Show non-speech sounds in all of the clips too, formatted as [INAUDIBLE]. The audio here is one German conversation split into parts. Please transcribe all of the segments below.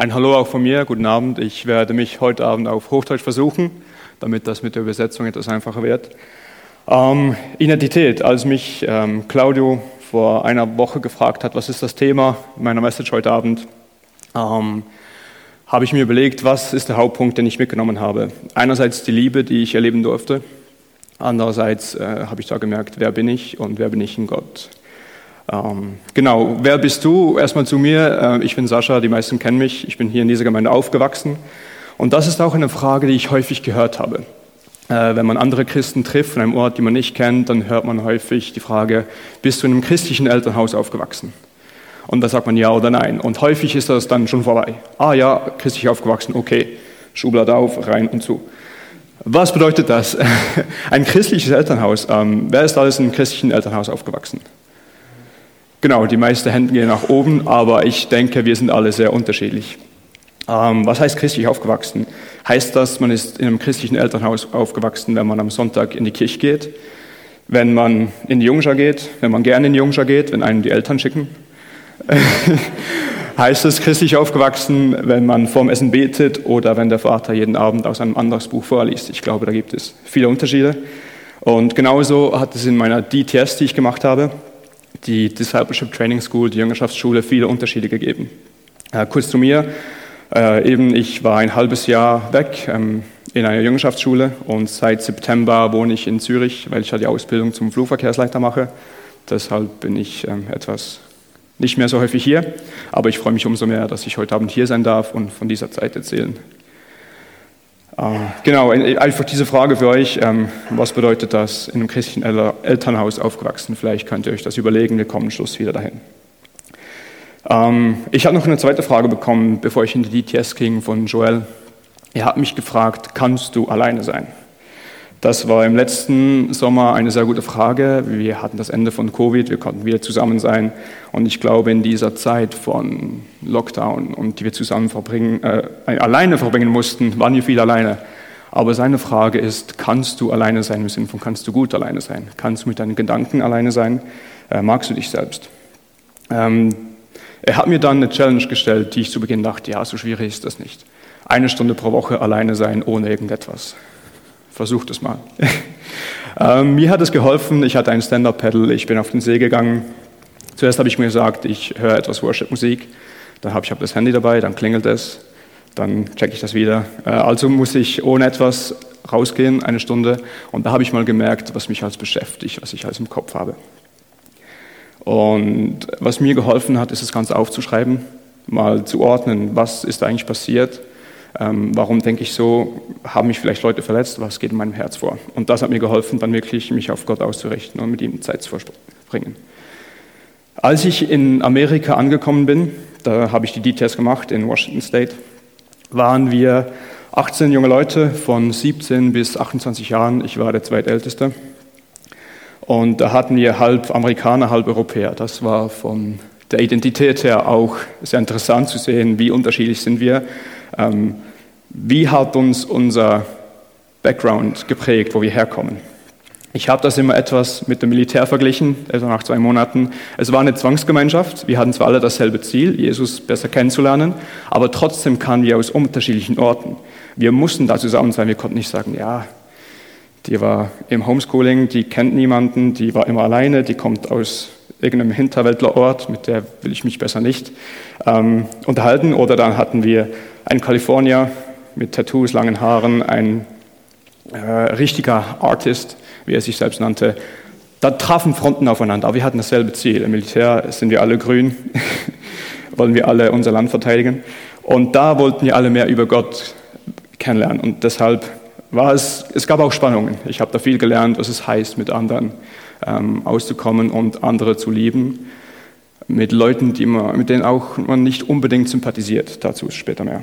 Ein Hallo auch von mir, guten Abend. Ich werde mich heute Abend auf Hochdeutsch versuchen, damit das mit der Übersetzung etwas einfacher wird. Ähm, Identität, als mich ähm, Claudio vor einer Woche gefragt hat, was ist das Thema meiner Message heute Abend, ähm, habe ich mir überlegt, was ist der Hauptpunkt, den ich mitgenommen habe. Einerseits die Liebe, die ich erleben durfte. Andererseits äh, habe ich da gemerkt, wer bin ich und wer bin ich in Gott. Ähm, genau, wer bist du? Erstmal zu mir. Äh, ich bin Sascha, die meisten kennen mich. Ich bin hier in dieser Gemeinde aufgewachsen. Und das ist auch eine Frage, die ich häufig gehört habe. Äh, wenn man andere Christen trifft von einem Ort, den man nicht kennt, dann hört man häufig die Frage, bist du in einem christlichen Elternhaus aufgewachsen? Und da sagt man ja oder nein. Und häufig ist das dann schon vorbei. Ah ja, christlich aufgewachsen, okay. Schublade auf, rein und zu. Was bedeutet das? [LAUGHS] Ein christliches Elternhaus. Ähm, wer ist alles in einem christlichen Elternhaus aufgewachsen? Genau, die meisten Hände gehen nach oben, aber ich denke, wir sind alle sehr unterschiedlich. Ähm, was heißt christlich aufgewachsen? Heißt das, man ist in einem christlichen Elternhaus aufgewachsen, wenn man am Sonntag in die Kirche geht, wenn man in die Jungschar geht, wenn man gerne in die Jungschar geht, wenn einen die Eltern schicken? [LAUGHS] heißt es christlich aufgewachsen, wenn man vorm Essen betet oder wenn der Vater jeden Abend aus einem anderes Buch vorliest? Ich glaube, da gibt es viele Unterschiede. Und genauso hat es in meiner DTS, die ich gemacht habe, die Discipleship Training School, die Jüngerschaftsschule, viele Unterschiede gegeben. Äh, kurz zu mir. Äh, eben, ich war ein halbes Jahr weg ähm, in einer Jüngerschaftsschule und seit September wohne ich in Zürich, weil ich ja die Ausbildung zum Flugverkehrsleiter mache. Deshalb bin ich ähm, etwas nicht mehr so häufig hier, aber ich freue mich umso mehr, dass ich heute Abend hier sein darf und von dieser Zeit erzählen genau, einfach diese Frage für euch, ähm, was bedeutet das, in einem christlichen Elternhaus aufgewachsen? Vielleicht könnt ihr euch das überlegen, wir kommen Schluss wieder dahin. Ähm, ich habe noch eine zweite Frage bekommen, bevor ich in die DTS ging von Joel. Er hat mich gefragt, kannst du alleine sein? Das war im letzten Sommer eine sehr gute Frage. Wir hatten das Ende von Covid, wir konnten wieder zusammen sein. Und ich glaube, in dieser Zeit von Lockdown und die wir zusammen verbringen, äh, alleine verbringen mussten, waren wir viel alleine. Aber seine Frage ist, kannst du alleine sein im Sinne von, kannst du gut alleine sein? Kannst du mit deinen Gedanken alleine sein? Äh, magst du dich selbst? Ähm, er hat mir dann eine Challenge gestellt, die ich zu Beginn dachte, ja, so schwierig ist das nicht. Eine Stunde pro Woche alleine sein ohne irgendetwas. Versucht es mal. [LAUGHS] ähm, mir hat es geholfen, ich hatte ein Stand-Up-Pedal, ich bin auf den See gegangen. Zuerst habe ich mir gesagt, ich höre etwas Worship-Musik. Dann habe ich hab das Handy dabei, dann klingelt es, dann checke ich das wieder. Äh, also muss ich ohne etwas rausgehen, eine Stunde. Und da habe ich mal gemerkt, was mich als beschäftigt, was ich als im Kopf habe. Und was mir geholfen hat, ist das Ganze aufzuschreiben, mal zu ordnen, was ist eigentlich passiert ähm, warum denke ich so, haben mich vielleicht Leute verletzt, was geht in meinem Herz vor? Und das hat mir geholfen, dann wirklich mich auf Gott auszurichten und mit ihm Zeit zu verbringen. Als ich in Amerika angekommen bin, da habe ich die D-Test gemacht in Washington State, waren wir 18 junge Leute von 17 bis 28 Jahren. Ich war der zweitälteste. Und da hatten wir halb Amerikaner, halb Europäer. Das war von der Identität her auch sehr interessant zu sehen, wie unterschiedlich sind wir. Ähm, wie hat uns unser Background geprägt, wo wir herkommen? Ich habe das immer etwas mit dem Militär verglichen, also nach zwei Monaten. Es war eine Zwangsgemeinschaft. Wir hatten zwar alle dasselbe Ziel, Jesus besser kennenzulernen, aber trotzdem kamen wir aus unterschiedlichen Orten. Wir mussten da zusammen sein. Wir konnten nicht sagen, ja, die war im Homeschooling, die kennt niemanden, die war immer alleine, die kommt aus irgendeinem Hinterwäldlerort, mit der will ich mich besser nicht ähm, unterhalten. Oder dann hatten wir einen Kalifornier mit Tattoos, langen Haaren, ein äh, richtiger Artist, wie er sich selbst nannte. Da trafen Fronten aufeinander, aber wir hatten dasselbe Ziel. Im Militär sind wir alle grün, [LAUGHS] wollen wir alle unser Land verteidigen. Und da wollten wir alle mehr über Gott kennenlernen. Und deshalb war es, es gab auch Spannungen. Ich habe da viel gelernt, was es heißt, mit anderen ähm, auszukommen und andere zu lieben. Mit Leuten, die man, mit denen auch man nicht unbedingt sympathisiert. Dazu später mehr.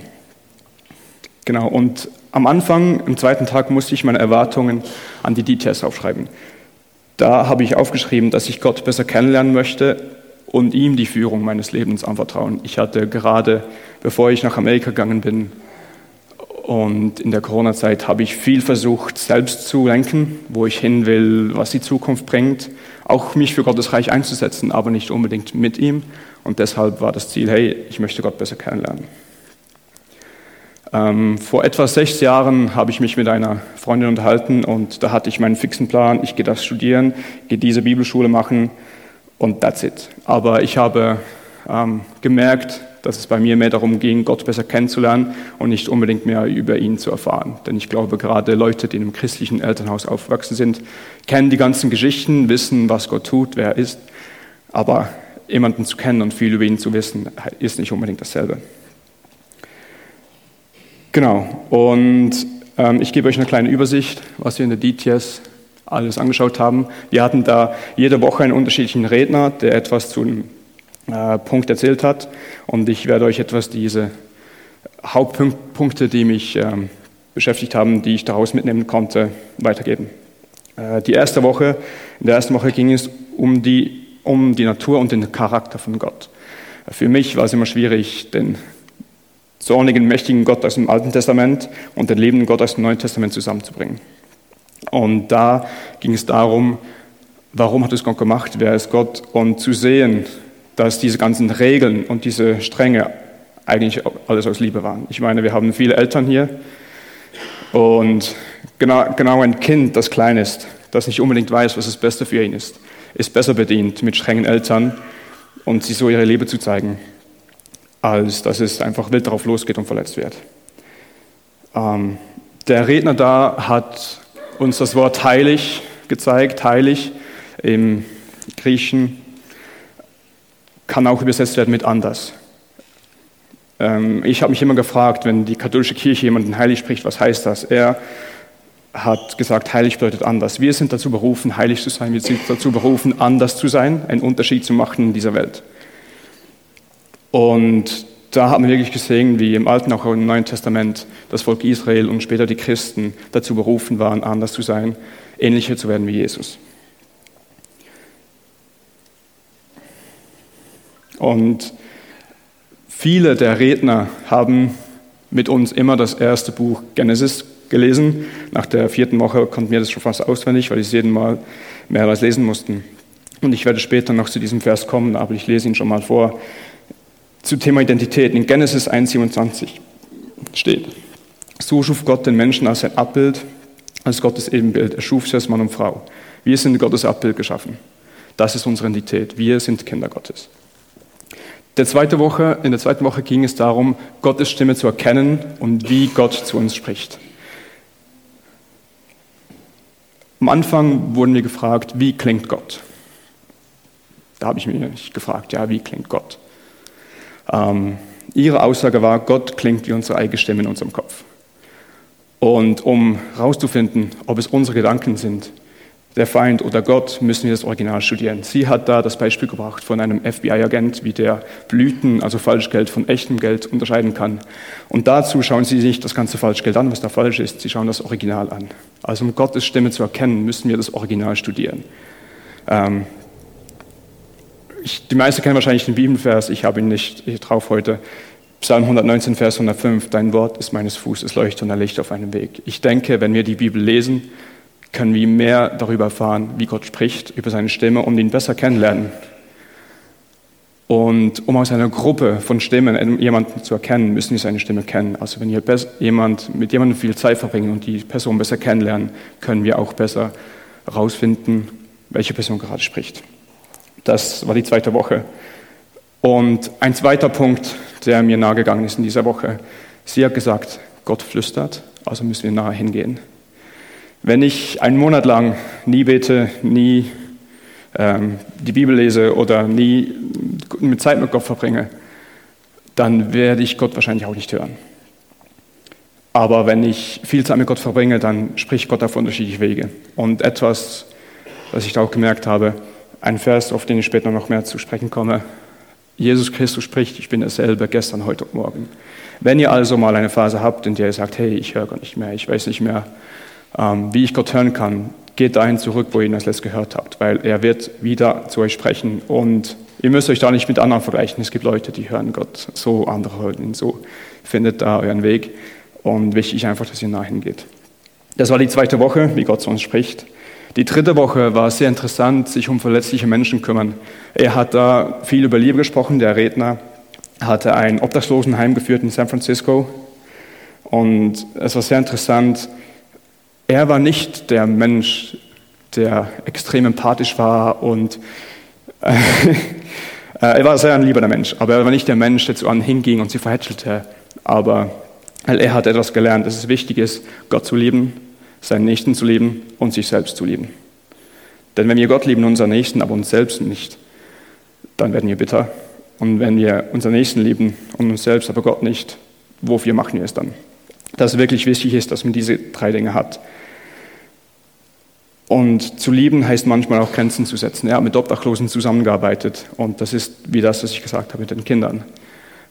Genau, und am Anfang, am zweiten Tag, musste ich meine Erwartungen an die Details aufschreiben. Da habe ich aufgeschrieben, dass ich Gott besser kennenlernen möchte und ihm die Führung meines Lebens anvertrauen. Ich hatte gerade, bevor ich nach Amerika gegangen bin, und in der Corona-Zeit habe ich viel versucht, selbst zu lenken, wo ich hin will, was die Zukunft bringt. Auch mich für Gottes Reich einzusetzen, aber nicht unbedingt mit ihm. Und deshalb war das Ziel, hey, ich möchte Gott besser kennenlernen. Ähm, vor etwa sechs Jahren habe ich mich mit einer Freundin unterhalten und da hatte ich meinen fixen Plan, ich gehe das studieren, gehe diese Bibelschule machen und that's it. Aber ich habe ähm, gemerkt, dass es bei mir mehr darum ging, Gott besser kennenzulernen und nicht unbedingt mehr über ihn zu erfahren. Denn ich glaube, gerade Leute, die in einem christlichen Elternhaus aufgewachsen sind, kennen die ganzen Geschichten, wissen, was Gott tut, wer er ist. Aber jemanden zu kennen und viel über ihn zu wissen, ist nicht unbedingt dasselbe. Genau, und ähm, ich gebe euch eine kleine Übersicht, was wir in der DTS alles angeschaut haben. Wir hatten da jede Woche einen unterschiedlichen Redner, der etwas zu einem äh, Punkt erzählt hat. Und ich werde euch etwas diese Hauptpunkte, die mich ähm, beschäftigt haben, die ich daraus mitnehmen konnte, weitergeben. Äh, die erste Woche, in der ersten Woche ging es um die, um die Natur und den Charakter von Gott. Für mich war es immer schwierig, den zornigen, mächtigen Gott aus dem Alten Testament und den lebenden Gott aus dem Neuen Testament zusammenzubringen. Und da ging es darum, warum hat es Gott gemacht, wer ist Gott und zu sehen, dass diese ganzen Regeln und diese Stränge eigentlich alles aus Liebe waren. Ich meine, wir haben viele Eltern hier und genau, genau ein Kind, das klein ist, das nicht unbedingt weiß, was das Beste für ihn ist, ist besser bedient mit strengen Eltern und sie so ihre Liebe zu zeigen, als dass es einfach wild darauf losgeht und verletzt wird. Ähm, der Redner da hat uns das Wort heilig gezeigt, heilig im Griechen kann auch übersetzt werden mit anders. Ähm, ich habe mich immer gefragt, wenn die katholische Kirche jemanden heilig spricht, was heißt das? Er hat gesagt, heilig bedeutet anders. Wir sind dazu berufen, heilig zu sein. Wir sind dazu berufen, anders zu sein, einen Unterschied zu machen in dieser Welt. Und da haben wir wirklich gesehen, wie im Alten, auch im Neuen Testament, das Volk Israel und später die Christen dazu berufen waren, anders zu sein, ähnlicher zu werden wie Jesus. Und viele der Redner haben mit uns immer das erste Buch Genesis gelesen. Nach der vierten Woche konnten wir das schon fast auswendig, weil es jeden Mal mehrmals lesen mussten. Und ich werde später noch zu diesem Vers kommen, aber ich lese ihn schon mal vor. Zu Thema Identität. In Genesis 1,27 steht, so schuf Gott den Menschen als sein Abbild, als Gottes Ebenbild. Er schuf sie als Mann und Frau. Wir sind Gottes Abbild geschaffen. Das ist unsere Identität. Wir sind Kinder Gottes. Der zweite Woche, in der zweiten Woche ging es darum, Gottes Stimme zu erkennen und wie Gott zu uns spricht. Am Anfang wurden wir gefragt, wie klingt Gott? Da habe ich mich gefragt, ja, wie klingt Gott? Ähm, ihre Aussage war, Gott klingt wie unsere eigene Stimme in unserem Kopf. Und um herauszufinden, ob es unsere Gedanken sind, der Feind oder Gott, müssen wir das Original studieren. Sie hat da das Beispiel gebracht von einem FBI-Agent, wie der Blüten, also Falschgeld, von echtem Geld unterscheiden kann. Und dazu schauen Sie sich das ganze Falschgeld an, was da falsch ist. Sie schauen das Original an. Also um Gottes Stimme zu erkennen, müssen wir das Original studieren. Ähm, ich, die meisten kennen wahrscheinlich den Bibelvers, ich habe ihn nicht drauf heute. Psalm 119, Vers 105, Dein Wort ist meines Fußes Leuchte und ein Licht auf einem Weg. Ich denke, wenn wir die Bibel lesen, können wir mehr darüber erfahren, wie Gott spricht, über seine Stimme, um ihn besser kennenlernen. Und um aus einer Gruppe von Stimmen jemanden zu erkennen, müssen wir seine Stimme kennen. Also wenn wir jemand, mit jemandem viel Zeit verbringen und die Person besser kennenlernen, können wir auch besser herausfinden, welche Person gerade spricht. Das war die zweite Woche. Und ein zweiter Punkt, der mir nahegegangen ist in dieser Woche, sie hat gesagt, Gott flüstert, also müssen wir nahe hingehen. Wenn ich einen Monat lang nie bete, nie ähm, die Bibel lese oder nie mit Zeit mit Gott verbringe, dann werde ich Gott wahrscheinlich auch nicht hören. Aber wenn ich viel Zeit mit Gott verbringe, dann spricht Gott auf unterschiedliche Wege. Und etwas, was ich da auch gemerkt habe, ein Vers, auf den ich später noch mehr zu sprechen komme. Jesus Christus spricht, ich bin derselbe gestern, heute und morgen. Wenn ihr also mal eine Phase habt, in der ihr sagt, hey, ich höre Gott nicht mehr, ich weiß nicht mehr, wie ich Gott hören kann, geht dahin zurück, wo ihr ihn als letztes gehört habt, weil er wird wieder zu euch sprechen und ihr müsst euch da nicht mit anderen vergleichen. Es gibt Leute, die hören Gott so, andere hören ihn so. Findet da euren Weg und wichtig einfach, dass ihr nah hingeht. Das war die zweite Woche, wie Gott zu uns spricht. Die dritte Woche war sehr interessant, sich um verletzliche Menschen kümmern. Er hat da viel über Liebe gesprochen, der Redner hatte ein Obdachlosenheim geführt in San Francisco Und es war sehr interessant, er war nicht der Mensch, der extrem empathisch war und äh, [LAUGHS] er war sehr ein lieber Mensch, aber er war nicht der Mensch, der zu anderen hinging und sie verhätschelte. Aber er hat etwas gelernt, dass es wichtig ist, Gott zu lieben, seinen Nächsten zu lieben und sich selbst zu lieben. Denn wenn wir Gott lieben, unseren Nächsten, aber uns selbst nicht, dann werden wir bitter. Und wenn wir unseren Nächsten lieben und uns selbst, aber Gott nicht, wofür machen wir es dann? Dass es wirklich wichtig ist, dass man diese drei Dinge hat. Und zu lieben heißt manchmal auch Grenzen zu setzen. Er hat mit Obdachlosen zusammengearbeitet und das ist wie das, was ich gesagt habe mit den Kindern.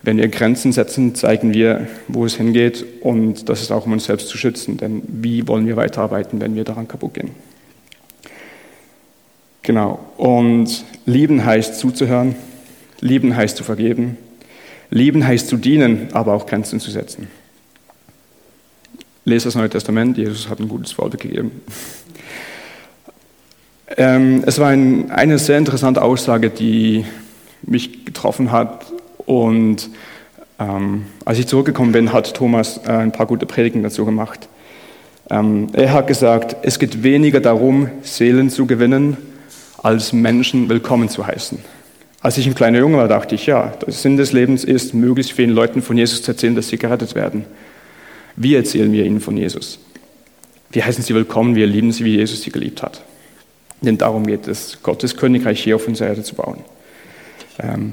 Wenn wir Grenzen setzen, zeigen wir, wo es hingeht und das ist auch, um uns selbst zu schützen. Denn wie wollen wir weiterarbeiten, wenn wir daran kaputt gehen? Genau. Und lieben heißt zuzuhören, lieben heißt zu vergeben, lieben heißt zu dienen, aber auch Grenzen zu setzen. Lese das Neue Testament, Jesus hat ein gutes Vorbild gegeben. Ähm, es war ein, eine sehr interessante Aussage, die mich getroffen hat. Und ähm, als ich zurückgekommen bin, hat Thomas äh, ein paar gute Predigten dazu gemacht. Ähm, er hat gesagt, es geht weniger darum, Seelen zu gewinnen, als Menschen willkommen zu heißen. Als ich ein kleiner Junge war, dachte ich, ja, der Sinn des Lebens ist, möglichst vielen Leuten von Jesus zu erzählen, dass sie gerettet werden. Wie erzählen wir ihnen von Jesus? Wir heißen sie willkommen, wir lieben sie, wie Jesus sie geliebt hat. Denn darum geht es, Gottes Königreich hier auf unserer Erde zu bauen. Ähm,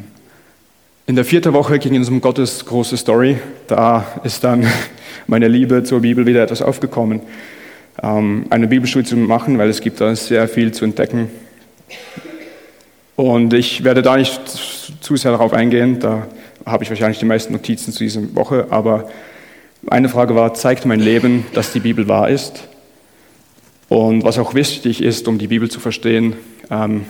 in der vierten Woche ging es um Gottes große Story. Da ist dann [LAUGHS] meine Liebe zur Bibel wieder etwas aufgekommen. Ähm, eine Bibelschule zu machen, weil es gibt da sehr viel zu entdecken. Und ich werde da nicht zu sehr darauf eingehen, da habe ich wahrscheinlich die meisten Notizen zu dieser Woche, aber eine Frage war, zeigt mein Leben, dass die Bibel wahr ist? Und was auch wichtig ist, um die Bibel zu verstehen, ähm,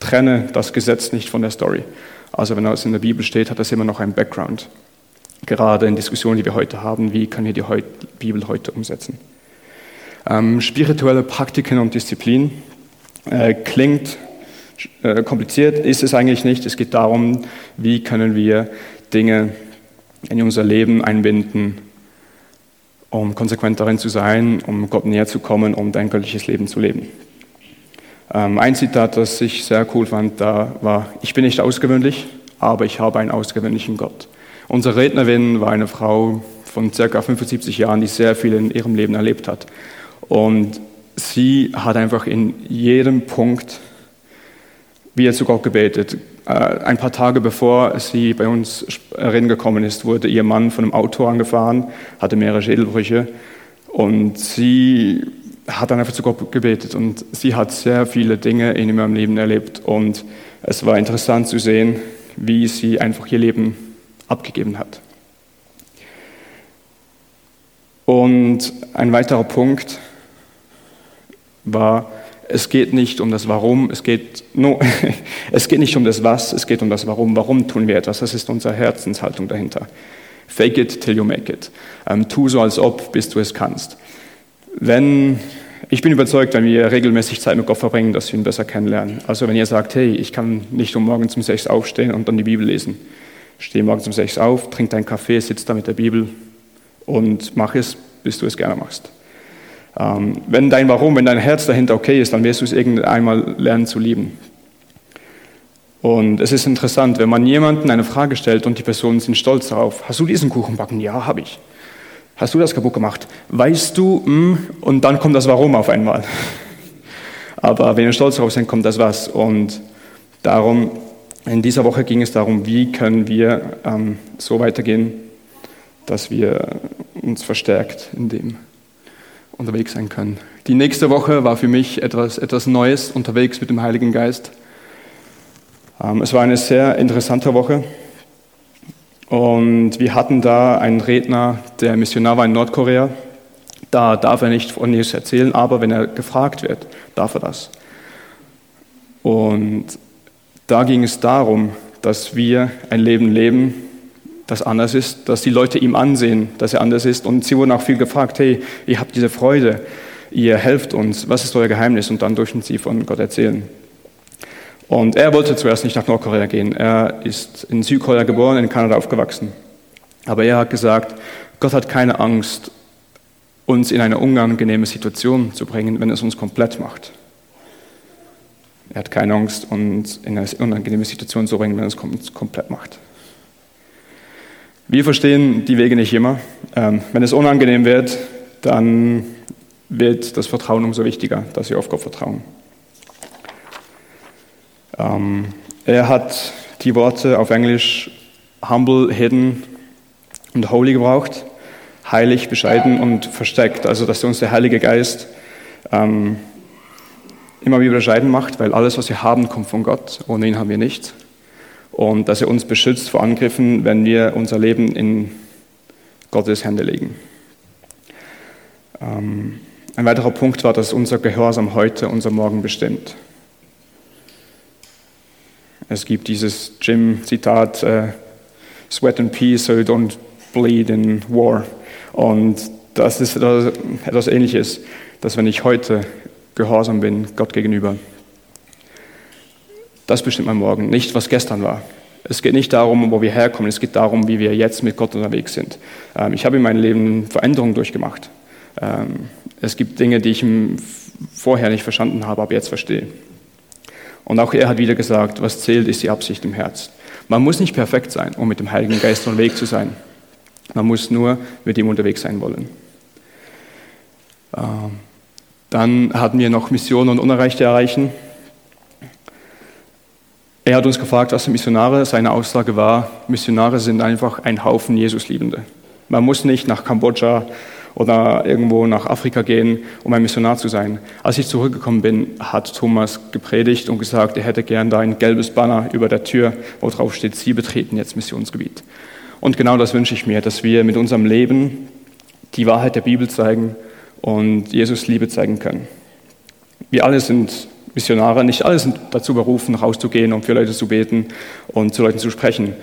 trenne das Gesetz nicht von der Story. Also wenn das in der Bibel steht, hat das immer noch einen Background. Gerade in Diskussionen, die wir heute haben, wie können wir die heut, Bibel heute umsetzen? Ähm, spirituelle Praktiken und Disziplin äh, klingt äh, kompliziert, ist es eigentlich nicht. Es geht darum, wie können wir Dinge in unser Leben einbinden, um konsequent darin zu sein, um Gott näher zu kommen, um dein göttliches Leben zu leben. Ähm, ein Zitat, das ich sehr cool fand, da war, ich bin nicht ausgewöhnlich, aber ich habe einen ausgewöhnlichen Gott. Unsere Rednerin war eine Frau von circa 75 Jahren, die sehr viel in ihrem Leben erlebt hat. Und sie hat einfach in jedem Punkt wieder zu Gott gebetet. Äh, ein paar Tage bevor sie bei uns reden gekommen ist, wurde ihr Mann von einem Auto angefahren, hatte mehrere Schädelbrüche und sie hat dann einfach zu Gott gebetet und sie hat sehr viele Dinge in ihrem Leben erlebt und es war interessant zu sehen, wie sie einfach ihr Leben abgegeben hat. Und ein weiterer Punkt war, es geht nicht um das Warum, es geht, no, [LAUGHS] es geht nicht um das Was, es geht um das Warum. Warum tun wir etwas? Das ist unsere Herzenshaltung dahinter. Fake it till you make it. Ähm, tu so, als ob, bis du es kannst. Wenn, ich bin überzeugt, wenn wir regelmäßig Zeit mit Gott verbringen, dass wir ihn besser kennenlernen. Also wenn ihr sagt, hey, ich kann nicht um morgens um sechs aufstehen und dann die Bibel lesen. Steh morgens um sechs auf, trink deinen Kaffee, sitz da mit der Bibel und mach es, bis du es gerne machst. Ähm, wenn dein Warum, wenn dein Herz dahinter okay ist, dann wirst du es irgendwann lernen zu lieben. Und es ist interessant, wenn man jemanden eine Frage stellt und die Personen sind stolz darauf. Hast du diesen Kuchen backen? Ja, habe ich. Hast du das kaputt gemacht? Weißt du? Mh? Hm? Und dann kommt das Warum auf einmal. [LAUGHS] Aber wenn wir stolz darauf sind, kommt das Was. Und darum, in dieser Woche ging es darum, wie können wir ähm, so weitergehen, dass wir uns verstärkt in dem unterwegs sein können. Die nächste Woche war für mich etwas, etwas Neues unterwegs mit dem Heiligen Geist. Ähm, es war eine sehr interessante Woche. Und wir hatten da einen Redner, der Missionar war in Nordkorea. Da darf er nicht von Jesus erzählen, aber wenn er gefragt wird, darf er das. Und da ging es darum, dass wir ein Leben leben, das anders ist, dass die Leute ihm ansehen, dass er anders ist. Und sie wurden auch viel gefragt, hey, ihr habt diese Freude, ihr helft uns, was ist euer Geheimnis? Und dann durften sie von Gott erzählen. Und er wollte zuerst nicht nach Nordkorea gehen. Er ist in Südkorea geboren, in Kanada aufgewachsen. Aber er hat gesagt, Gott hat keine Angst, uns in eine unangenehme Situation zu bringen, wenn es uns komplett macht. Er hat keine Angst, uns in eine unangenehme Situation zu bringen, wenn es uns komplett macht. Wir verstehen die Wege nicht immer. Ähm, wenn es unangenehm wird, dann wird das Vertrauen umso wichtiger, dass wir auf Gott vertrauen. Ähm, er hat die Worte auf Englisch humble, hidden und holy gebraucht. Heilig, bescheiden und versteckt. Also, dass uns der Heilige Geist ähm, immer wieder bescheiden macht, weil alles, was wir haben, kommt von Gott. Ohne ihn haben wir nichts. Und dass er uns beschützt vor Angriffen, wenn wir unser Leben in Gottes Hände legen. Ähm, ein weiterer Punkt war, dass unser Gehorsam heute unser Morgen bestimmt. Es gibt dieses Jim-Zitat, äh, Sweat and Peace, so you don't bleed in war. Und das ist etwas Ähnliches, dass wenn ich heute gehorsam bin Gott gegenüber, das bestimmt mein Morgen, nicht was gestern war. Es geht nicht darum, wo wir herkommen, es geht darum, wie wir jetzt mit Gott unterwegs sind. Ähm, ich habe in meinem Leben Veränderungen durchgemacht. Ähm, es gibt Dinge, die ich vorher nicht verstanden habe, aber jetzt verstehe. Und auch er hat wieder gesagt, was zählt, ist die Absicht im Herz. Man muss nicht perfekt sein, um mit dem Heiligen Geist unterwegs zu sein. Man muss nur mit ihm unterwegs sein wollen. Ähm, dann hatten wir noch Missionen und Unerreichte erreichen. Er hat uns gefragt, was sind Missionare? Seine Aussage war, Missionare sind einfach ein Haufen Jesusliebende. Man muss nicht nach Kambodscha oder irgendwo nach Afrika gehen, um ein Missionar zu sein. Als ich zurückgekommen bin, hat Thomas gepredigt und gesagt, er hätte gern da ein gelbes Banner über der Tür, wo drauf steht, Sie betreten jetzt Missionsgebiet. Und genau das wünsche ich mir, dass wir mit unserem Leben die Wahrheit der Bibel zeigen und Jesus Liebe zeigen können. Wir alle sind Missionare, nicht alle sind dazu berufen, rauszugehen, um für Leute zu beten und zu Leuten zu sprechen.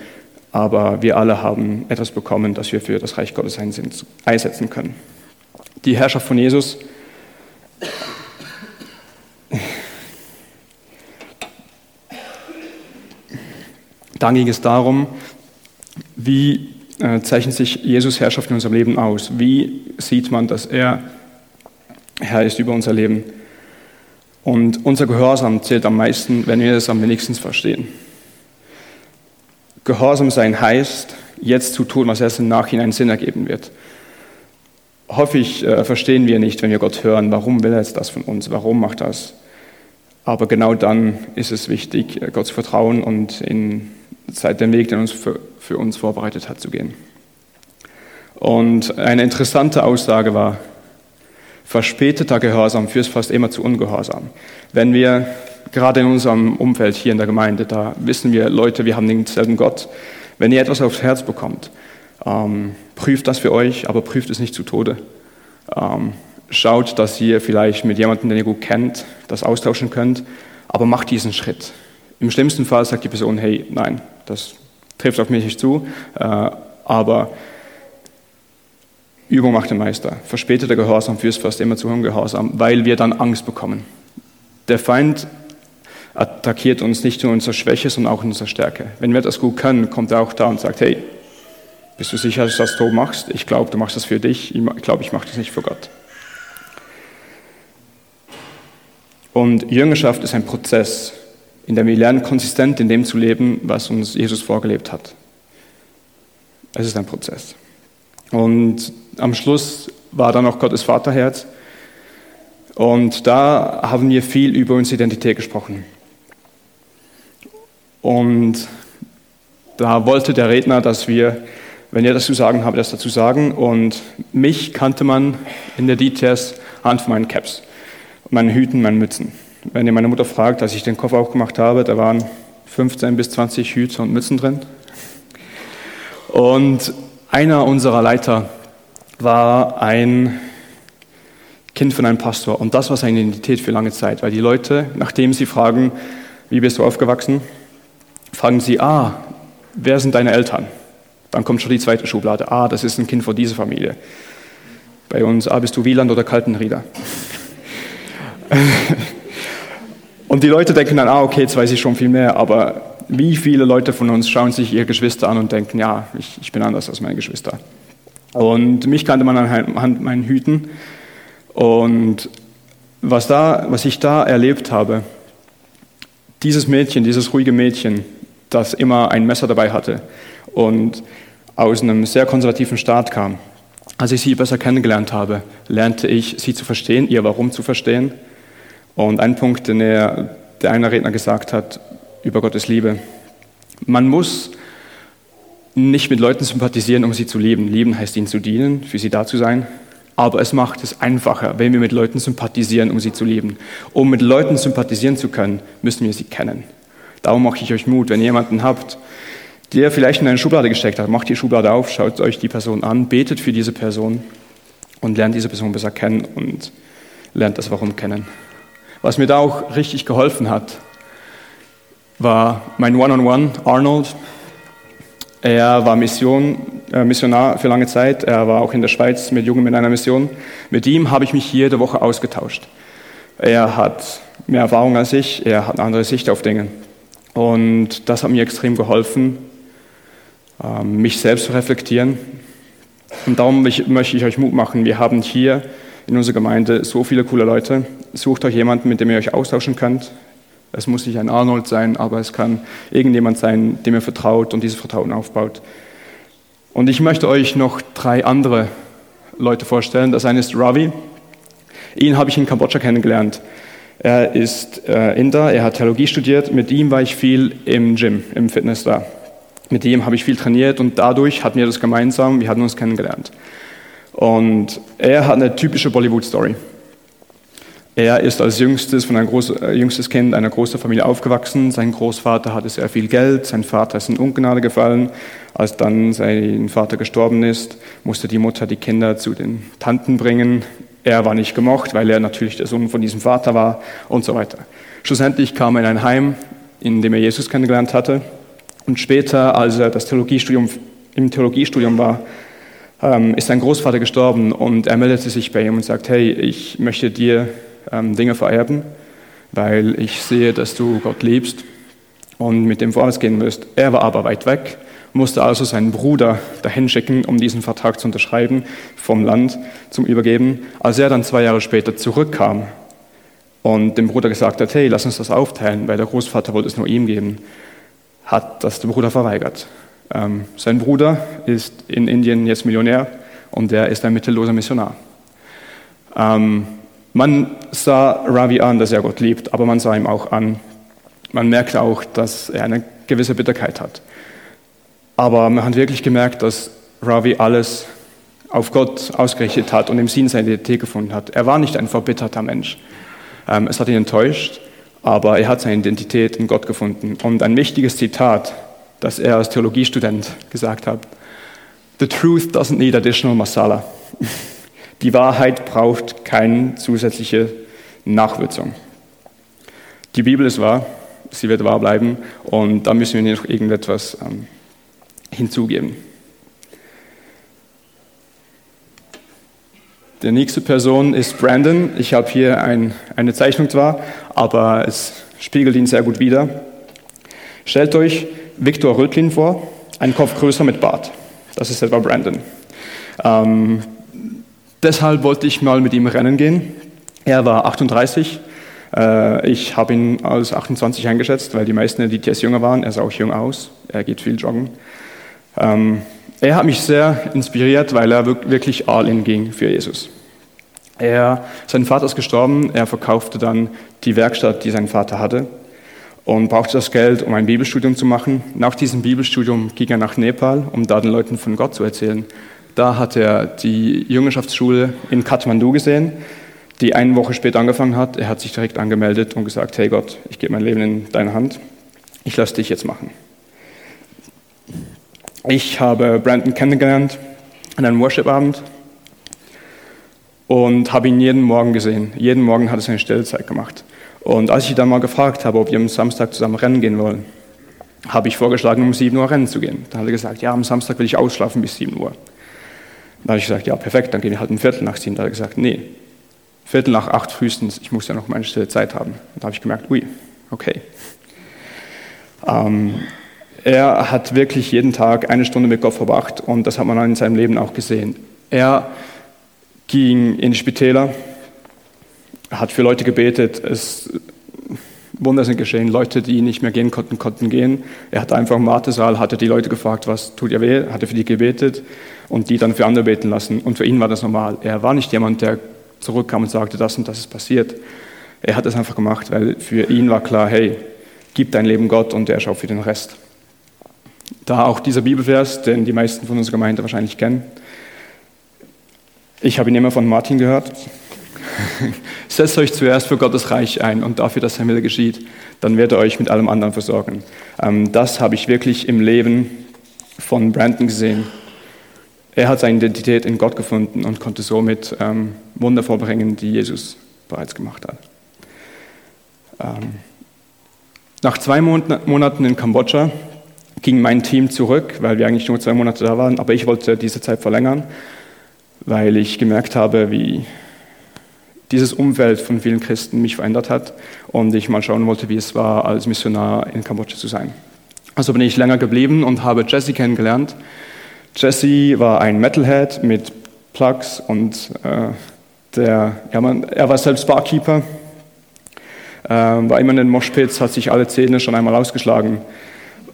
Aber wir alle haben etwas bekommen, das wir für das Reich Gottes einsetzen können. Die Herrschaft von Jesus Dann ging es darum, wie äh, zeichnet sich Jesus Herrschaft in unserem Leben aus? Wie sieht man, dass er Herr ist über unser Leben? Und unser Gehorsam zählt am meisten, wenn wir es am wenigsten verstehen. Gehorsam sein heißt, jetzt zu tun, was erst im Nachhinein Sinn ergeben wird. Häufig äh, verstehen wir nicht, wenn wir Gott hören, warum will er jetzt das von uns, warum macht das. Aber genau dann ist es wichtig, äh, Gott zu vertrauen und in Zeit den Weg, den uns für, für uns vorbereitet hat, zu gehen. Und eine interessante Aussage war, verspäteter Gehorsam führt fast immer zu Ungehorsam. Wenn wir gerade in unserem Umfeld hier in der Gemeinde, da wissen wir, Leute, wir haben denselben Gott. Wenn ihr etwas aufs Herz bekommt, ähm, prüft das für euch, aber prüft es nicht zu Tode. Ähm, schaut, dass ihr vielleicht mit jemandem, den ihr gut kennt, das austauschen könnt, aber macht diesen Schritt. Im schlimmsten Fall sagt die Person, hey, nein, das trifft auf mich nicht zu, äh, aber Übung macht den Meister. Verspäteter Gehorsam führt fast immer zu Ungehorsam, weil wir dann Angst bekommen. Der Feind attackiert uns nicht nur in unserer Schwäche, sondern auch in unserer Stärke. Wenn wir das gut können, kommt er auch da und sagt, hey, bist du sicher, dass du das so machst? Ich glaube, du machst das für dich. Ich glaube, ich mache das nicht für Gott. Und Jüngerschaft ist ein Prozess, in dem wir lernen, konsistent in dem zu leben, was uns Jesus vorgelebt hat. Es ist ein Prozess. Und am Schluss war dann noch Gottes Vaterherz. Und da haben wir viel über unsere Identität gesprochen. Und da wollte der Redner, dass wir, wenn er das zu sagen habe, das dazu sagen. Und mich kannte man in der DTS anhand von meinen Caps, meinen Hüten, meinen Mützen. Wenn ihr meine Mutter fragt, als ich den Koffer aufgemacht habe, da waren 15 bis 20 Hüte und Mützen drin. Und einer unserer Leiter war ein Kind von einem Pastor. Und das war seine Identität für lange Zeit, weil die Leute, nachdem sie fragen, wie bist du aufgewachsen, fragen sie, ah, wer sind deine Eltern? Dann kommt schon die zweite Schublade, ah, das ist ein Kind von dieser Familie. Bei uns, ah, bist du Wieland oder Kaltenrieder? [LAUGHS] Und die Leute denken dann, ah, okay, jetzt weiß ich schon viel mehr, aber wie viele Leute von uns schauen sich ihre Geschwister an und denken, ja, ich, ich bin anders als meine Geschwister. Und mich kannte man anhand meinen Hüten. Und was, da, was ich da erlebt habe, dieses Mädchen, dieses ruhige Mädchen, das immer ein Messer dabei hatte und aus einem sehr konservativen Staat kam, als ich sie besser kennengelernt habe, lernte ich sie zu verstehen, ihr Warum zu verstehen. Und ein Punkt, den er, der eine Redner gesagt hat über Gottes Liebe. Man muss nicht mit Leuten sympathisieren, um sie zu lieben. Lieben heißt ihnen zu dienen, für sie da zu sein. Aber es macht es einfacher, wenn wir mit Leuten sympathisieren, um sie zu lieben. Um mit Leuten sympathisieren zu können, müssen wir sie kennen. Darum mache ich euch Mut, wenn ihr jemanden habt, der vielleicht in eine Schublade gesteckt hat, macht die Schublade auf, schaut euch die Person an, betet für diese Person und lernt diese Person besser kennen und lernt das Warum kennen. Was mir da auch richtig geholfen hat, war mein One-on-One, -on -One, Arnold. Er war Mission, äh, Missionar für lange Zeit. Er war auch in der Schweiz mit Jungen mit einer Mission. Mit ihm habe ich mich jede Woche ausgetauscht. Er hat mehr Erfahrung als ich, er hat eine andere Sicht auf Dinge. Und das hat mir extrem geholfen, ähm, mich selbst zu reflektieren. Und darum möchte ich euch Mut machen. Wir haben hier in unserer Gemeinde so viele coole Leute. Sucht euch jemanden, mit dem ihr euch austauschen könnt. Es muss nicht ein Arnold sein, aber es kann irgendjemand sein, dem ihr vertraut und dieses Vertrauen aufbaut. Und ich möchte euch noch drei andere Leute vorstellen. Das eine ist Ravi. Ihn habe ich in Kambodscha kennengelernt. Er ist äh, Inder, er hat Theologie studiert. Mit ihm war ich viel im Gym, im Fitness da. Mit ihm habe ich viel trainiert und dadurch hatten wir das gemeinsam, wir hatten uns kennengelernt. Und er hat eine typische Bollywood-Story. Er ist als jüngstes, von ein groß, äh, jüngstes Kind einer großen Familie aufgewachsen. Sein Großvater hatte sehr viel Geld, sein Vater ist in Ungnade gefallen. Als dann sein Vater gestorben ist, musste die Mutter die Kinder zu den Tanten bringen. Er war nicht gemocht, weil er natürlich der Sohn von diesem Vater war und so weiter. Schlussendlich kam er in ein Heim, in dem er Jesus kennengelernt hatte. Und später, als er das Theologiestudium, im Theologiestudium war, ähm, ist sein Großvater gestorben und er meldete sich bei ihm und sagt, hey, ich möchte dir ähm, Dinge vererben, weil ich sehe, dass du Gott liebst und mit dem vorwärts gehen wirst. Er war aber weit weg, musste also seinen Bruder dahin schicken, um diesen Vertrag zu unterschreiben, vom Land zum Übergeben. Als er dann zwei Jahre später zurückkam und dem Bruder gesagt hat, hey, lass uns das aufteilen, weil der Großvater wollte es nur ihm geben, hat das der Bruder verweigert. Ähm, sein Bruder ist in Indien jetzt Millionär und er ist ein mittelloser Missionar. Ähm, man sah Ravi an, dass er Gott liebt, aber man sah ihm auch an, man merkt auch, dass er eine gewisse Bitterkeit hat. Aber man hat wirklich gemerkt, dass Ravi alles auf Gott ausgerichtet hat und im Sinn seine Identität gefunden hat. Er war nicht ein verbitterter Mensch. Ähm, es hat ihn enttäuscht, aber er hat seine Identität in Gott gefunden. Und ein wichtiges Zitat, das er als Theologiestudent gesagt hat, The truth doesn't need additional masala. [LAUGHS] Die Wahrheit braucht keine zusätzliche Nachwürzung. Die Bibel ist wahr, sie wird wahr bleiben und da müssen wir noch irgendetwas ähm, hinzugeben. Die nächste Person ist Brandon. Ich habe hier ein, eine Zeichnung zwar, aber es spiegelt ihn sehr gut wider. Stellt euch Viktor Rötlin vor, einen Kopf größer mit Bart. Das ist etwa Brandon. Ähm, deshalb wollte ich mal mit ihm rennen gehen. Er war 38. Äh, ich habe ihn als 28 eingeschätzt, weil die meisten in DTS jünger waren. Er sah auch jung aus. Er geht viel joggen. Ähm, er hat mich sehr inspiriert, weil er wirklich all in ging für Jesus. Er, sein Vater ist gestorben, er verkaufte dann die Werkstatt, die sein Vater hatte und brauchte das Geld, um ein Bibelstudium zu machen. Nach diesem Bibelstudium ging er nach Nepal, um da den Leuten von Gott zu erzählen. Da hat er die Jüngerschaftsschule in Kathmandu gesehen, die eine Woche später angefangen hat. Er hat sich direkt angemeldet und gesagt, hey Gott, ich gebe mein Leben in deine Hand, ich lasse dich jetzt machen. Ich habe Brandon kennengelernt an einem Worship-Abend und habe ihn jeden Morgen gesehen. Jeden Morgen hat er seine Stellzeit gemacht. Und als ich dann mal gefragt habe, ob wir am Samstag zusammen rennen gehen wollen, habe ich vorgeschlagen, um 7 Uhr rennen zu gehen. Dann hat er gesagt, ja, am Samstag will ich ausschlafen bis 7 Uhr. Dann habe ich gesagt, ja, perfekt, dann gehen wir halt um Viertel nach 7. Dann hat er gesagt, nee, Viertel nach 8 frühestens, ich muss ja noch meine stille Zeit haben. Da habe ich gemerkt, ui, okay. Ähm, er hat wirklich jeden Tag eine Stunde mit Gott verbracht und das hat man in seinem Leben auch gesehen. Er ging in Spitäler, hat für Leute gebetet, es Wunder sind geschehen, Leute, die nicht mehr gehen konnten, konnten gehen. Er hat einfach im Wartesaal, hatte die Leute gefragt, was tut ihr weh, hatte für die gebetet und die dann für andere beten lassen. Und für ihn war das normal. Er war nicht jemand, der zurückkam und sagte, das und das ist passiert. Er hat es einfach gemacht, weil für ihn war klar, hey, gib dein Leben Gott und er schaut für den Rest. Da auch dieser Bibelvers, den die meisten von unserer Gemeinde wahrscheinlich kennen. Ich habe ihn immer von Martin gehört. [LAUGHS] Setzt euch zuerst für Gottes Reich ein und dafür, dass Himmel geschieht. Dann wird er euch mit allem anderen versorgen. Ähm, das habe ich wirklich im Leben von Brandon gesehen. Er hat seine Identität in Gott gefunden und konnte somit ähm, Wunder vorbringen, die Jesus bereits gemacht hat. Ähm, nach zwei Monaten in Kambodscha ging mein Team zurück, weil wir eigentlich nur zwei Monate da waren, aber ich wollte diese Zeit verlängern, weil ich gemerkt habe, wie dieses Umfeld von vielen Christen mich verändert hat und ich mal schauen wollte, wie es war, als Missionar in Kambodscha zu sein. Also bin ich länger geblieben und habe Jesse kennengelernt. Jesse war ein Metalhead mit Plugs und äh, der, ja, man, er war selbst Barkeeper, äh, war immer in den Moshpits, hat sich alle Zähne schon einmal ausgeschlagen.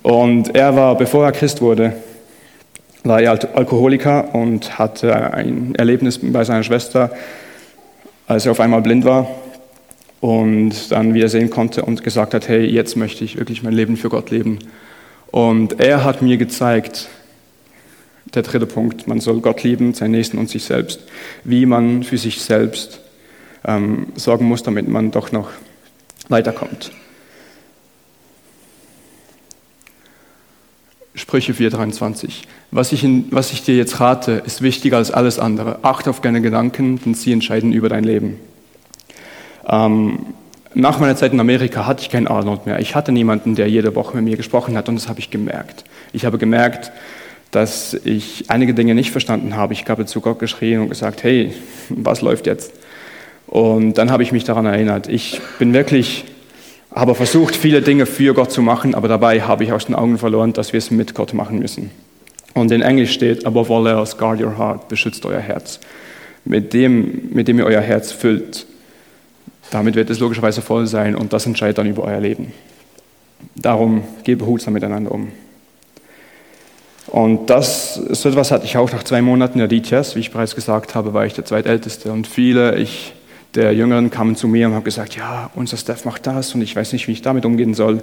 Und er war, bevor er Christ wurde, war er Alkoholiker und hatte ein Erlebnis bei seiner Schwester, als er auf einmal blind war und dann wieder sehen konnte und gesagt hat, hey, jetzt möchte ich wirklich mein Leben für Gott leben. Und er hat mir gezeigt, der dritte Punkt, man soll Gott lieben, seinen Nächsten und sich selbst, wie man für sich selbst ähm, sorgen muss, damit man doch noch weiterkommt. Sprüche 4,23. Was ich, was ich dir jetzt rate, ist wichtiger als alles andere. Acht auf deine Gedanken, denn sie entscheiden über dein Leben. Ähm, nach meiner Zeit in Amerika hatte ich keinen Arnold mehr. Ich hatte niemanden, der jede Woche mit mir gesprochen hat und das habe ich gemerkt. Ich habe gemerkt, dass ich einige Dinge nicht verstanden habe. Ich habe zu Gott geschrien und gesagt, hey, was läuft jetzt? Und dann habe ich mich daran erinnert. Ich bin wirklich habe versucht, viele Dinge für Gott zu machen, aber dabei habe ich aus den Augen verloren, dass wir es mit Gott machen müssen. Und in Englisch steht, above all else, guard your heart, beschützt euer Herz. Mit dem, mit dem ihr euer Herz füllt, damit wird es logischerweise voll sein und das entscheidet dann über euer Leben. Darum geht behutsam miteinander um. Und das, so etwas hatte ich auch nach zwei Monaten der DTS. Wie ich bereits gesagt habe, war ich der Zweitälteste und viele, ich der Jüngeren kamen zu mir und haben gesagt, ja, unser Staff macht das und ich weiß nicht, wie ich damit umgehen soll.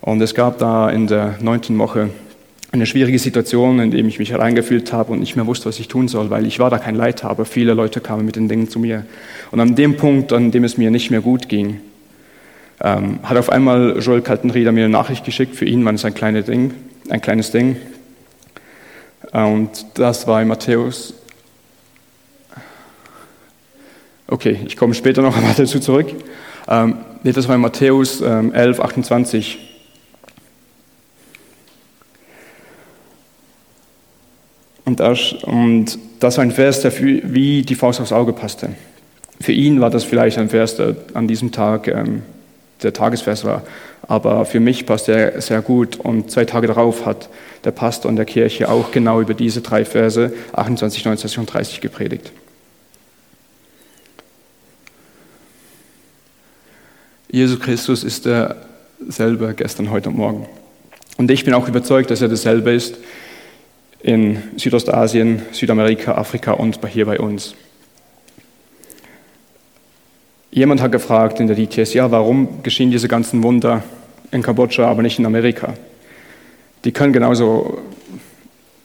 Und es gab da in der neunten Woche eine schwierige Situation, in der ich mich hereingefühlt habe und nicht mehr wusste, was ich tun soll, weil ich war da kein Leiter, aber viele Leute kamen mit den Dingen zu mir. Und an dem Punkt, an dem es mir nicht mehr gut ging, ähm, hat auf einmal Joel Kaltenrieder mir eine Nachricht geschickt. Für ihn war es ein kleines Ding, ein kleines Ding. Und das war in Matthäus Okay, ich komme später noch [LAUGHS] einmal dazu zurück. Ähm, das war in Matthäus ähm, 11, 28. Und das, und das war ein Vers, der für, wie die Faust aufs Auge passte. Für ihn war das vielleicht ein Vers, der an diesem Tag ähm, der Tagesvers war. Aber für mich passt er sehr gut. Und zwei Tage darauf hat der Pastor in der Kirche auch genau über diese drei Verse, 28, 29 und 30, gepredigt. Jesus Christus ist derselbe gestern, heute und morgen. Und ich bin auch überzeugt, dass er dasselbe ist in Südostasien, Südamerika, Afrika und hier bei uns. Jemand hat gefragt in der DTS, ja, warum geschehen diese ganzen Wunder in Kambodscha, aber nicht in Amerika? Die können genauso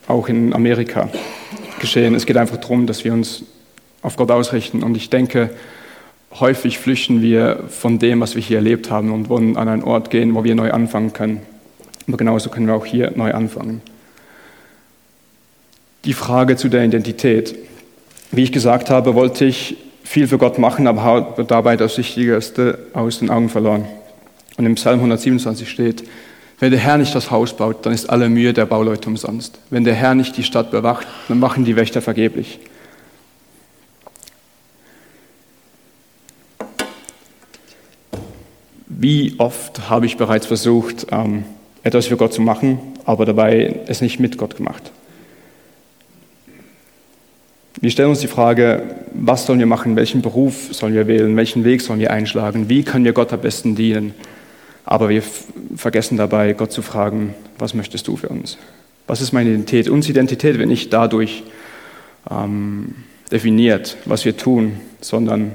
auch in Amerika geschehen. Es geht einfach darum, dass wir uns auf Gott ausrichten. Und ich denke, häufig flüchten wir von dem, was wir hier erlebt haben und wollen an einen Ort gehen, wo wir neu anfangen können. Aber genauso können wir auch hier neu anfangen. Die Frage zu der Identität. Wie ich gesagt habe, wollte ich viel für Gott machen, aber habe dabei das Wichtigste aus den Augen verloren. Und im Psalm 127 steht, wenn der Herr nicht das Haus baut, dann ist alle Mühe der Bauleute umsonst. Wenn der Herr nicht die Stadt bewacht, dann machen die Wächter vergeblich. Wie oft habe ich bereits versucht, ähm, etwas für Gott zu machen, aber dabei es nicht mit Gott gemacht? Wir stellen uns die Frage, was sollen wir machen, welchen Beruf sollen wir wählen, welchen Weg sollen wir einschlagen, wie können wir Gott am besten dienen. Aber wir vergessen dabei, Gott zu fragen, was möchtest du für uns? Was ist meine Identität? Unsere Identität wird nicht dadurch ähm, definiert, was wir tun, sondern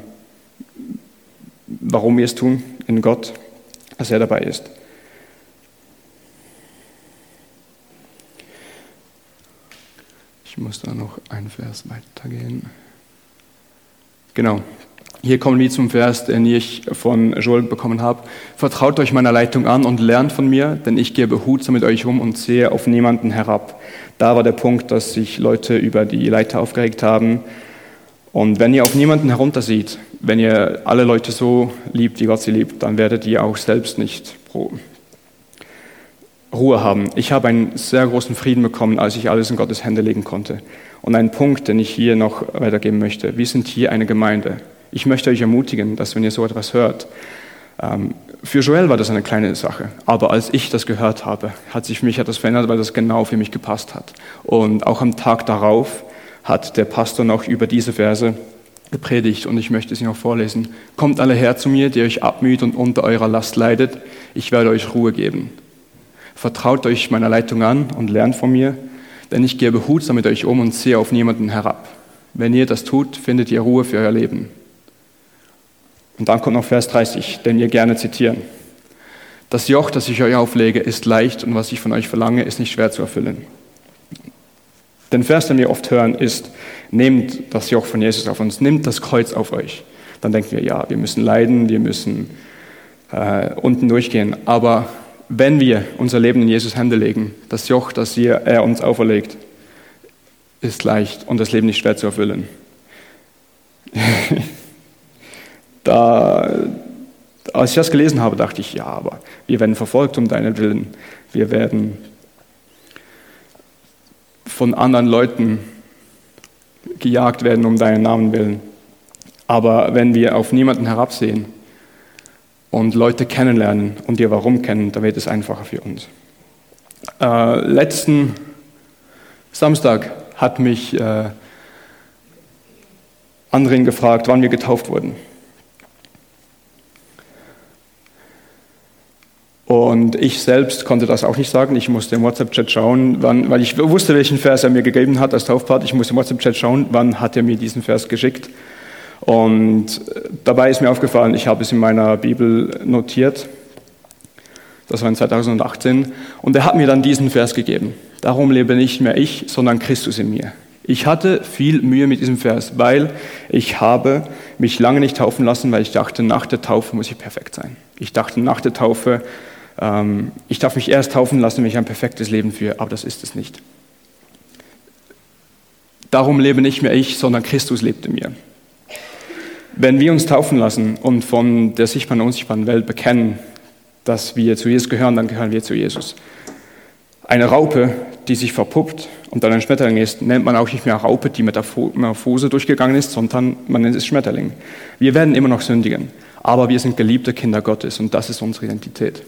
warum wir es tun in Gott, dass er dabei ist. Ich muss da noch einen Vers weitergehen. Genau. Hier kommen wir zum Vers, den ich von Joel bekommen habe. Vertraut euch meiner Leitung an und lernt von mir, denn ich gehe behutsam mit euch um und sehe auf niemanden herab. Da war der Punkt, dass sich Leute über die Leiter aufgeregt haben. Und wenn ihr auf niemanden heruntersieht, wenn ihr alle Leute so liebt, wie Gott sie liebt, dann werdet ihr auch selbst nicht Ruhe haben. Ich habe einen sehr großen Frieden bekommen, als ich alles in Gottes Hände legen konnte. Und ein Punkt, den ich hier noch weitergeben möchte. Wir sind hier eine Gemeinde. Ich möchte euch ermutigen, dass wenn ihr so etwas hört, ähm, für Joel war das eine kleine Sache, aber als ich das gehört habe, hat sich für mich etwas verändert, weil das genau für mich gepasst hat. Und auch am Tag darauf hat der Pastor noch über diese Verse gepredigt und ich möchte sie noch vorlesen. Kommt alle her zu mir, die euch abmüht und unter eurer Last leidet, ich werde euch Ruhe geben. Vertraut euch meiner Leitung an und lernt von mir, denn ich gehe behutsam mit euch um und sehe auf niemanden herab. Wenn ihr das tut, findet ihr Ruhe für euer Leben. Und dann kommt noch Vers 30, den wir gerne zitieren. Das Joch, das ich euch auflege, ist leicht und was ich von euch verlange, ist nicht schwer zu erfüllen. Den Vers, den wir oft hören, ist, nehmt das Joch von Jesus auf uns, nehmt das Kreuz auf euch. Dann denken wir, ja, wir müssen leiden, wir müssen äh, unten durchgehen. Aber wenn wir unser Leben in Jesus Hände legen, das Joch, das er uns auferlegt, ist leicht und das Leben nicht schwer zu erfüllen. [LAUGHS] da, als ich das gelesen habe, dachte ich, ja, aber wir werden verfolgt um deinen Willen. Wir werden von anderen Leuten gejagt werden um deinen Namen willen. Aber wenn wir auf niemanden herabsehen, und Leute kennenlernen und ihr Warum kennen, dann wird es einfacher für uns. Äh, letzten Samstag hat mich äh, Andrin gefragt, wann wir getauft wurden. Und ich selbst konnte das auch nicht sagen. Ich musste im WhatsApp-Chat schauen, wann, weil ich wusste, welchen Vers er mir gegeben hat als Taufpart. Ich musste im WhatsApp-Chat schauen, wann hat er mir diesen Vers geschickt. Und dabei ist mir aufgefallen, ich habe es in meiner Bibel notiert. Das war in 2018. Und er hat mir dann diesen Vers gegeben. Darum lebe nicht mehr ich, sondern Christus in mir. Ich hatte viel Mühe mit diesem Vers, weil ich habe mich lange nicht taufen lassen, weil ich dachte, nach der Taufe muss ich perfekt sein. Ich dachte, nach der Taufe, ähm, ich darf mich erst taufen lassen, wenn ich ein perfektes Leben führe, aber das ist es nicht. Darum lebe nicht mehr ich, sondern Christus lebt in mir. Wenn wir uns taufen lassen und von der sichtbaren und unsichtbaren Welt bekennen, dass wir zu Jesus gehören, dann gehören wir zu Jesus. Eine Raupe, die sich verpuppt und dann ein Schmetterling ist, nennt man auch nicht mehr Raupe, die Metamorphose durchgegangen ist, sondern man nennt es Schmetterling. Wir werden immer noch sündigen, aber wir sind geliebte Kinder Gottes und das ist unsere Identität.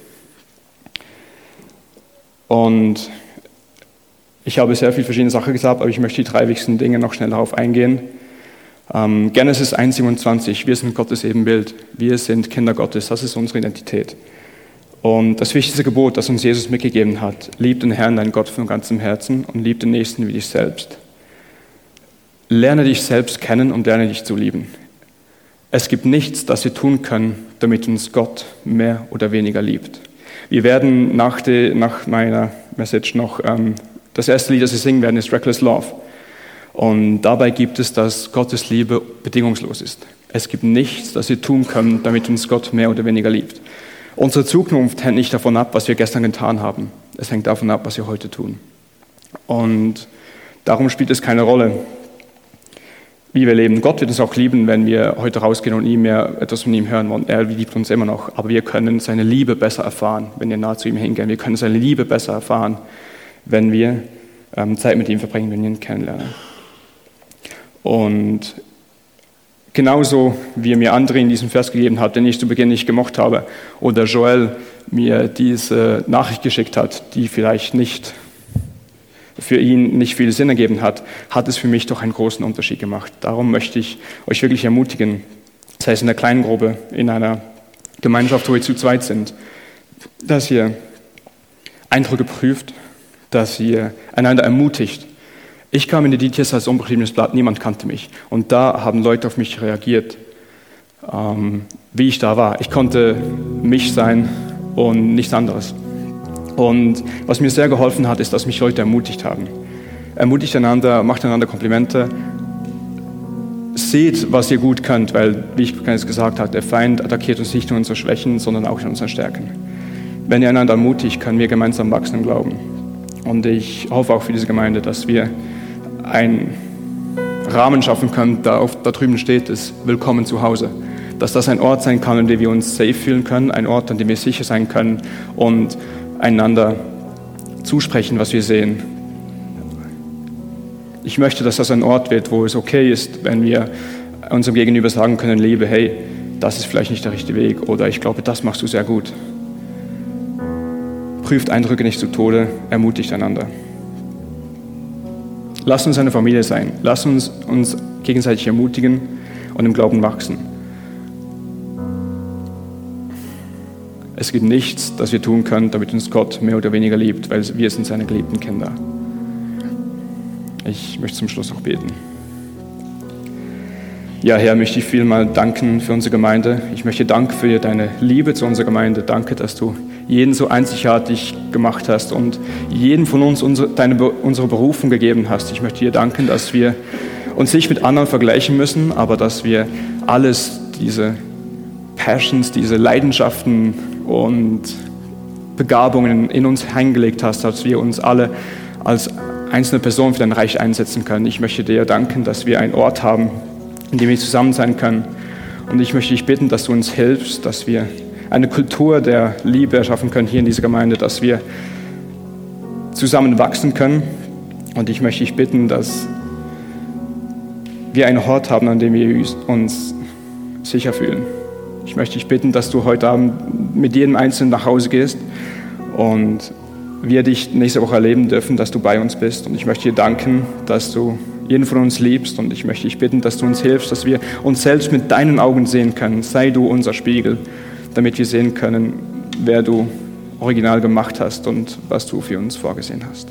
Und ich habe sehr viele verschiedene Sachen gesagt, aber ich möchte die drei wichtigsten Dinge noch schnell darauf eingehen. Ähm, Genesis 1,27, wir sind Gottes Ebenbild, wir sind Kinder Gottes, das ist unsere Identität. Und das wichtigste Gebot, das uns Jesus mitgegeben hat, liebt den Herrn, dein Gott von ganzem Herzen und liebt den Nächsten wie dich selbst. Lerne dich selbst kennen und lerne dich zu lieben. Es gibt nichts, das wir tun können, damit uns Gott mehr oder weniger liebt. Wir werden nach, die, nach meiner Message noch, ähm, das erste Lied, das wir singen werden, ist Reckless Love. Und dabei gibt es, dass Gottes Liebe bedingungslos ist. Es gibt nichts, das wir tun können, damit uns Gott mehr oder weniger liebt. Unsere Zukunft hängt nicht davon ab, was wir gestern getan haben. Es hängt davon ab, was wir heute tun. Und darum spielt es keine Rolle, wie wir leben. Gott wird uns auch lieben, wenn wir heute rausgehen und nie mehr etwas von ihm hören wollen. Er liebt uns immer noch, aber wir können seine Liebe besser erfahren, wenn wir nahe zu ihm hingehen. Wir können seine Liebe besser erfahren, wenn wir ähm, Zeit mit ihm verbringen, wenn wir ihn kennenlernen. Und Genauso wie mir André in diesem Vers gegeben hat, den ich zu Beginn nicht gemocht habe, oder Joel mir diese Nachricht geschickt hat, die vielleicht nicht für ihn nicht viel Sinn ergeben hat, hat es für mich doch einen großen Unterschied gemacht. Darum möchte ich euch wirklich ermutigen, sei es in der kleinen Gruppe, in einer Gemeinschaft, wo wir zu zweit sind, dass ihr Eindrücke prüft, dass ihr einander ermutigt. Ich kam in die DTS als unbeschriebenes Blatt, niemand kannte mich. Und da haben Leute auf mich reagiert, ähm, wie ich da war. Ich konnte mich sein und nichts anderes. Und was mir sehr geholfen hat, ist, dass mich Leute ermutigt haben. Ermutigt einander, macht einander Komplimente, seht, was ihr gut könnt, weil, wie ich bereits gesagt habe, der Feind attackiert uns nicht nur in unseren Schwächen, sondern auch in unseren Stärken. Wenn ihr einander ermutigt, können wir gemeinsam wachsen im Glauben. Und ich hoffe auch für diese Gemeinde, dass wir einen Rahmen schaffen können, da, auf, da drüben steht es, willkommen zu Hause. Dass das ein Ort sein kann, an dem wir uns safe fühlen können, ein Ort, an dem wir sicher sein können und einander zusprechen, was wir sehen. Ich möchte, dass das ein Ort wird, wo es okay ist, wenn wir unserem Gegenüber sagen können, Liebe, hey, das ist vielleicht nicht der richtige Weg oder ich glaube, das machst du sehr gut. Prüft Eindrücke nicht zu Tode, ermutigt einander. Lasst uns eine Familie sein. Lasst uns uns gegenseitig ermutigen und im Glauben wachsen. Es gibt nichts, das wir tun können, damit uns Gott mehr oder weniger liebt, weil wir sind seine geliebten Kinder. Ich möchte zum Schluss noch beten. Ja, Herr, möchte ich vielmal danken für unsere Gemeinde. Ich möchte danken für deine Liebe zu unserer Gemeinde. Danke, dass du jeden so einzigartig gemacht hast und jeden von uns unsere, deine, unsere Berufung gegeben hast. Ich möchte dir danken, dass wir uns nicht mit anderen vergleichen müssen, aber dass wir alles, diese Passions, diese Leidenschaften und Begabungen in uns hingelegt hast, dass wir uns alle als einzelne Person für dein Reich einsetzen können. Ich möchte dir danken, dass wir einen Ort haben, in dem wir zusammen sein können. Und ich möchte dich bitten, dass du uns hilfst, dass wir eine Kultur der Liebe erschaffen können hier in dieser Gemeinde, dass wir zusammen wachsen können. Und ich möchte dich bitten, dass wir einen Ort haben, an dem wir uns sicher fühlen. Ich möchte dich bitten, dass du heute Abend mit jedem Einzelnen nach Hause gehst und wir dich nächste Woche erleben dürfen, dass du bei uns bist. Und ich möchte dir danken, dass du jeden von uns liebst. Und ich möchte dich bitten, dass du uns hilfst, dass wir uns selbst mit deinen Augen sehen können. Sei du unser Spiegel, damit wir sehen können, wer du original gemacht hast und was du für uns vorgesehen hast.